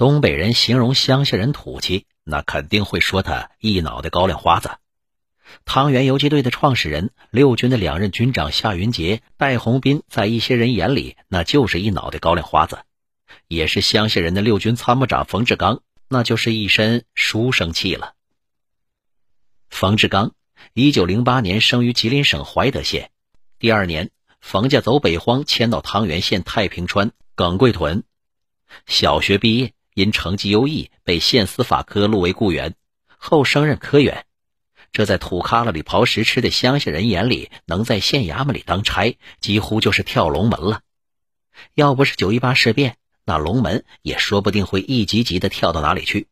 东北人形容乡下人土气，那肯定会说他一脑袋高粱花子。汤原游击队的创始人、六军的两任军长夏云杰、戴洪斌，在一些人眼里，那就是一脑袋高粱花子；也是乡下人的六军参谋长冯志刚，那就是一身书生气了。冯志刚，一九零八年生于吉林省怀德县。第二年，冯家走北荒，迁到汤原县太平川耿贵屯。小学毕业，因成绩优异，被县司法科录为雇员，后升任科员。这在土旮旯里刨食吃的乡下人眼里，能在县衙门里当差，几乎就是跳龙门了。要不是九一八事变，那龙门也说不定会一级级的跳到哪里去。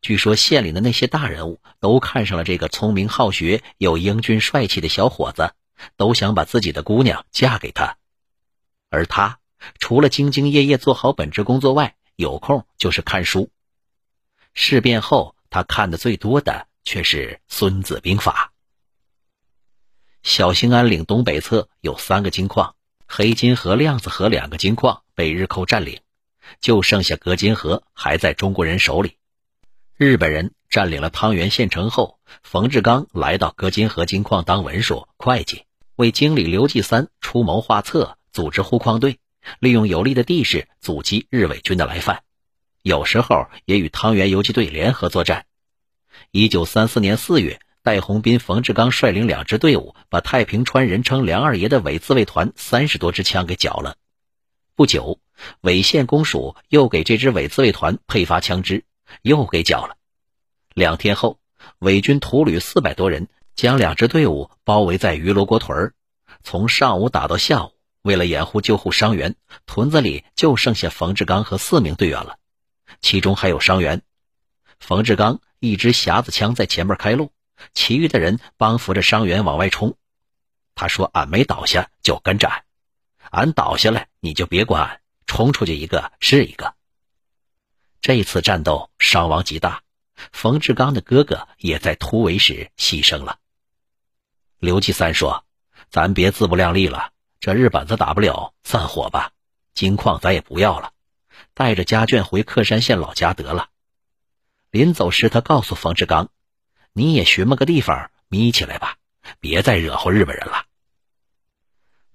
据说县里的那些大人物都看上了这个聪明好学又英俊帅气的小伙子，都想把自己的姑娘嫁给他。而他除了兢兢业业做好本职工作外，有空就是看书。事变后，他看的最多的。却是《孙子兵法》。小兴安岭东北侧有三个金矿，黑金河、亮子河两个金矿被日寇占领，就剩下格金河还在中国人手里。日本人占领了汤原县城后，冯志刚来到格金河金矿当文书会计，为经理刘继三出谋划策，组织护矿队，利用有利的地势阻击日伪军的来犯，有时候也与汤原游击队联合作战。一九三四年四月，戴洪斌、冯志刚率领两支队伍，把太平川人称“梁二爷”的伪自卫团三十多支枪给缴了。不久，伪县公署又给这支伪自卫团配发枪支，又给缴了。两天后，伪军土旅四百多人将两支队伍包围在鱼罗锅屯，从上午打到下午。为了掩护救护伤员，屯子里就剩下冯志刚和四名队员了，其中还有伤员。冯志刚。一支匣子枪在前面开路，其余的人帮扶着伤员往外冲。他说：“俺没倒下就跟着俺，俺倒下来你就别管俺，冲出去一个是一个。”这次战斗伤亡极大，冯志刚的哥哥也在突围时牺牲了。刘继三说：“咱别自不量力了，这日本子打不了，散伙吧，金矿咱也不要了，带着家眷回克山县老家得了。”临走时，他告诉冯志刚：“你也寻摸个地方眯起来吧，别再惹祸日本人了。”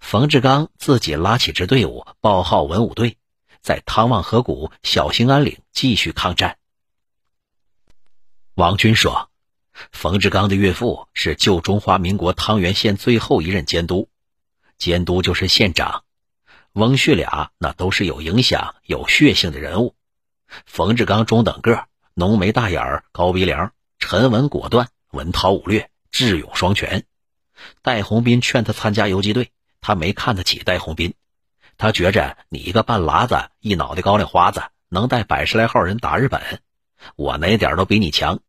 冯志刚自己拉起支队伍，报号文武队，在汤旺河谷、小兴安岭继续抗战。王军说：“冯志刚的岳父是旧中华民国汤原县最后一任监督，监督就是县长。翁旭俩那都是有影响、有血性的人物。冯志刚中等个。”浓眉大眼，高鼻梁，沉稳果断，文韬武略，智勇双全。戴洪斌劝他参加游击队，他没看得起戴洪斌，他觉着你一个半拉子，一脑袋高粱花子，能带百十来号人打日本，我哪点都比你强，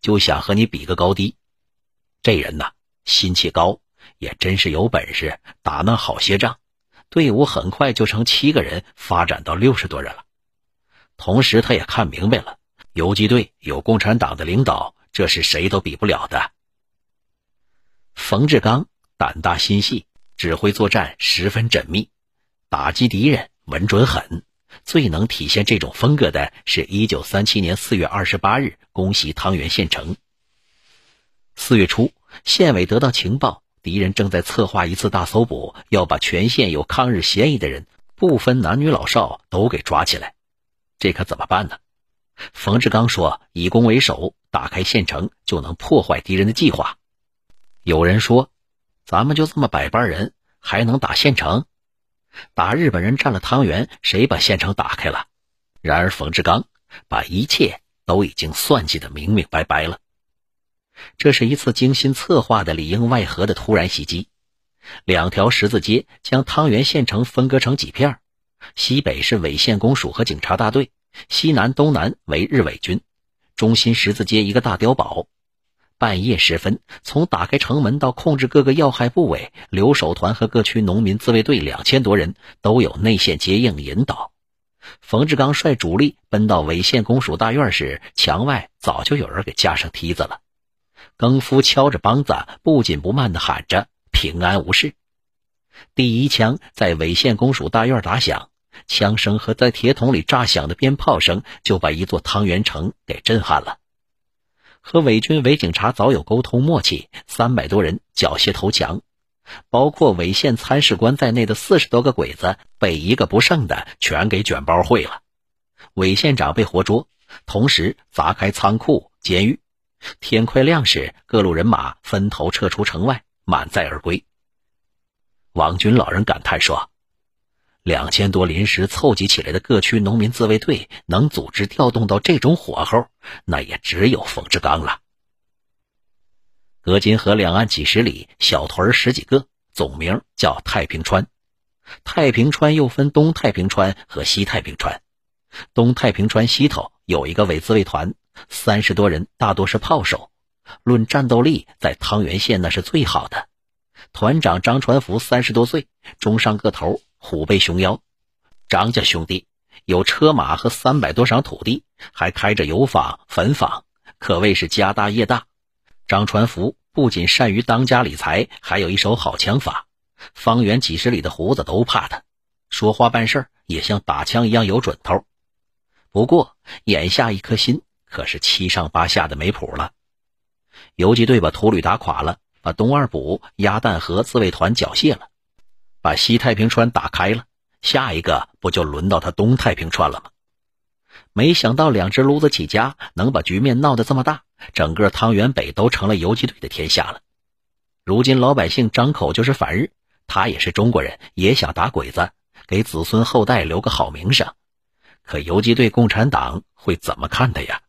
就想和你比个高低。这人呐，心气高，也真是有本事，打那好些仗。队伍很快就成七个人，发展到六十多人了。同时，他也看明白了。游击队有共产党的领导，这是谁都比不了的。冯志刚胆大心细，指挥作战十分缜密，打击敌人稳准狠。最能体现这种风格的是一九三七年四月二十八日攻袭汤原县城。四月初，县委得到情报，敌人正在策划一次大搜捕，要把全县有抗日嫌疑的人，不分男女老少都给抓起来。这可怎么办呢？冯志刚说：“以攻为守，打开县城就能破坏敌人的计划。”有人说：“咱们就这么百八人，还能打县城？打日本人占了汤原，谁把县城打开了？”然而冯志刚把一切都已经算计得明明白白了。这是一次精心策划的里应外合的突然袭击。两条十字街将汤原县城分割成几片，西北是伪县公署和警察大队。西南、东南为日伪军，中心十字街一个大碉堡。半夜时分，从打开城门到控制各个要害部位，留守团和各区农民自卫队两千多人都有内线接应引导。冯志刚率主力奔到伪县公署大院时，墙外早就有人给架上梯子了。更夫敲着梆子，不紧不慢地喊着：“平安无事。”第一枪在伪县公署大院打响。枪声和在铁桶里炸响的鞭炮声就把一座汤原城给震撼了。和伪军伪警察早有沟通默契，三百多人缴械投降，包括伪县参事官在内的四十多个鬼子被一个不剩的全给卷包会了。伪县长被活捉，同时砸开仓库、监狱。天快亮时，各路人马分头撤出城外，满载而归。王军老人感叹说：“两千多临时凑集起来的各区农民自卫队，能组织调动到这种火候，那也只有冯志刚了。”隔金河两岸几十里，小屯十几个，总名叫太平川。太平川又分东太平川和西太平川。东太平川西头有一个伪自卫团，三十多人，大多是炮手。论战斗力，在汤原县那是最好的。团长张传福三十多岁，中上个头，虎背熊腰。张家兄弟有车马和三百多晌土地，还开着油坊、坟坊，可谓是家大业大。张传福不仅善于当家理财，还有一手好枪法，方圆几十里的胡子都怕他，说话办事也像打枪一样有准头。不过，眼下一颗心可是七上八下的没谱了。游击队把土旅打垮了，把东二堡、鸭蛋河自卫团缴械了，把西太平川打开了，下一个不就轮到他东太平川了吗？没想到两只炉子起家，能把局面闹得这么大，整个汤原北都成了游击队的天下了。如今老百姓张口就是反日，他也是中国人，也想打鬼子，给子孙后代留个好名声。可游击队共产党会怎么看他呀？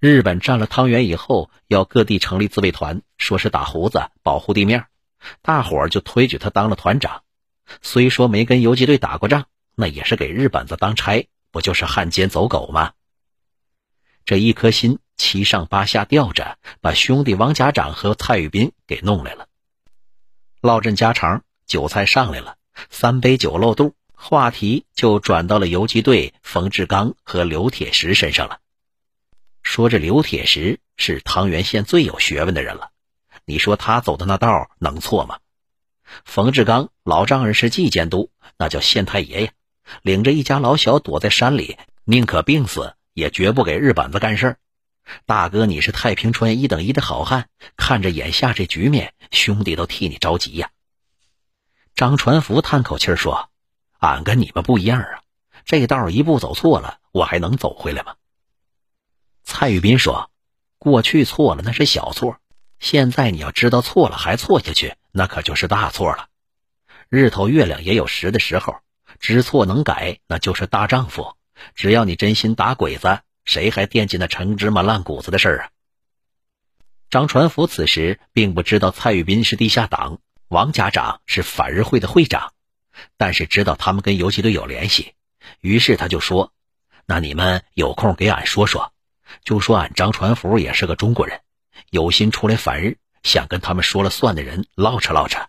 日本占了汤原以后，要各地成立自卫团，说是打胡子保护地面，大伙儿就推举他当了团长。虽说没跟游击队打过仗，那也是给日本子当差，不就是汉奸走狗吗？这一颗心七上八下吊着，把兄弟王家长和蔡玉斌给弄来了，唠阵家常，酒菜上来了，三杯酒漏肚。话题就转到了游击队冯志刚和刘铁石身上了。说这刘铁石是汤原县最有学问的人了，你说他走的那道能错吗？冯志刚老丈人是冀监督，那叫县太爷呀，领着一家老小躲在山里，宁可病死也绝不给日本子干事儿。大哥，你是太平川一等一的好汉，看着眼下这局面，兄弟都替你着急呀。张传福叹口气说。俺跟你们不一样啊，这道一步走错了，我还能走回来吗？蔡玉斌说：“过去错了那是小错，现在你要知道错了还错下去，那可就是大错了。日头月亮也有时的时候，知错能改，那就是大丈夫。只要你真心打鬼子，谁还惦记那陈芝麻烂谷子的事儿啊？”张传福此时并不知道蔡玉斌是地下党，王家长是反日会的会长。但是知道他们跟游击队有联系，于是他就说：“那你们有空给俺说说，就说俺张传福也是个中国人，有心出来反日，想跟他们说了算的人唠扯唠扯。”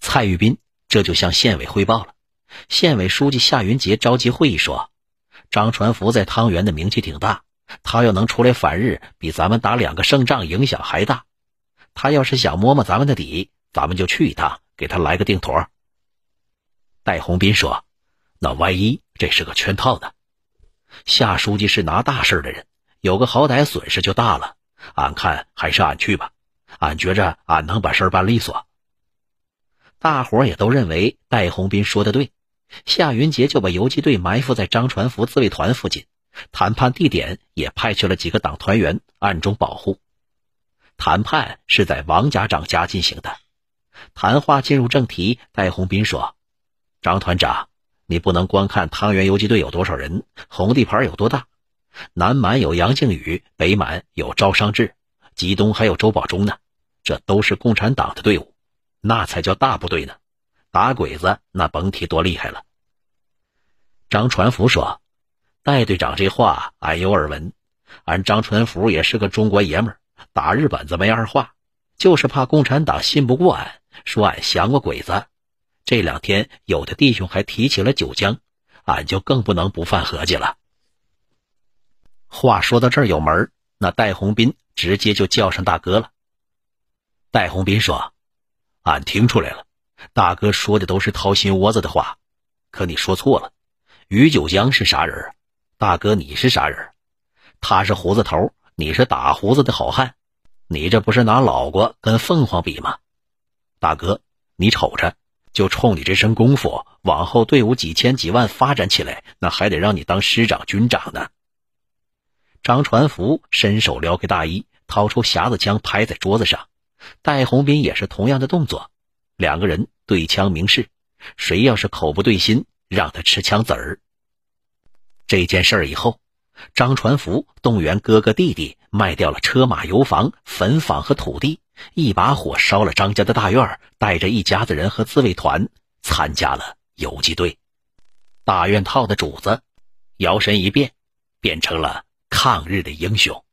蔡玉斌这就向县委汇报了。县委书记夏云杰召集会议说：“张传福在汤原的名气挺大，他要能出来反日，比咱们打两个胜仗影响还大。他要是想摸摸咱们的底，咱们就去一趟，给他来个定坨。”戴洪斌说：“那万一这是个圈套呢？夏书记是拿大事的人，有个好歹损失就大了。俺看还是俺去吧，俺觉着俺能把事办利索。”大伙也都认为戴洪斌说的对。夏云杰就把游击队埋伏在张传福自卫团附近，谈判地点也派去了几个党团员暗中保护。谈判是在王家长家进行的。谈话进入正题，戴洪斌说。张团长，你不能光看汤原游击队有多少人，红地盘有多大。南满有杨靖宇，北满有赵尚志，吉东还有周保中呢，这都是共产党的队伍，那才叫大部队呢。打鬼子那甭提多厉害了。张传福说：“戴队长这话俺有耳闻，俺张传福也是个中国爷们，打日本子没二话，就是怕共产党信不过俺，说俺降过鬼子。”这两天有的弟兄还提起了九江，俺就更不能不犯合计了。话说到这儿有门那戴洪斌直接就叫上大哥了。戴洪斌说：“俺听出来了，大哥说的都是掏心窝子的话，可你说错了。于九江是啥人？大哥，你是啥人？他是胡子头，你是打胡子的好汉，你这不是拿老瓜跟凤凰比吗？大哥，你瞅着，就冲你这身功夫，往后队伍几千几万发展起来，那还得让你当师长、军长呢。张传福伸手撩开大衣，掏出匣子枪，拍在桌子上。戴红斌也是同样的动作，两个人对枪明示，谁要是口不对心，让他吃枪子儿。这件事儿以后，张传福动员哥哥弟弟卖掉了车马油房、坟坊和土地，一把火烧了张家的大院，带着一家子人和自卫团参加了游击队。大院套的主子摇身一变，变成了。抗日的英雄。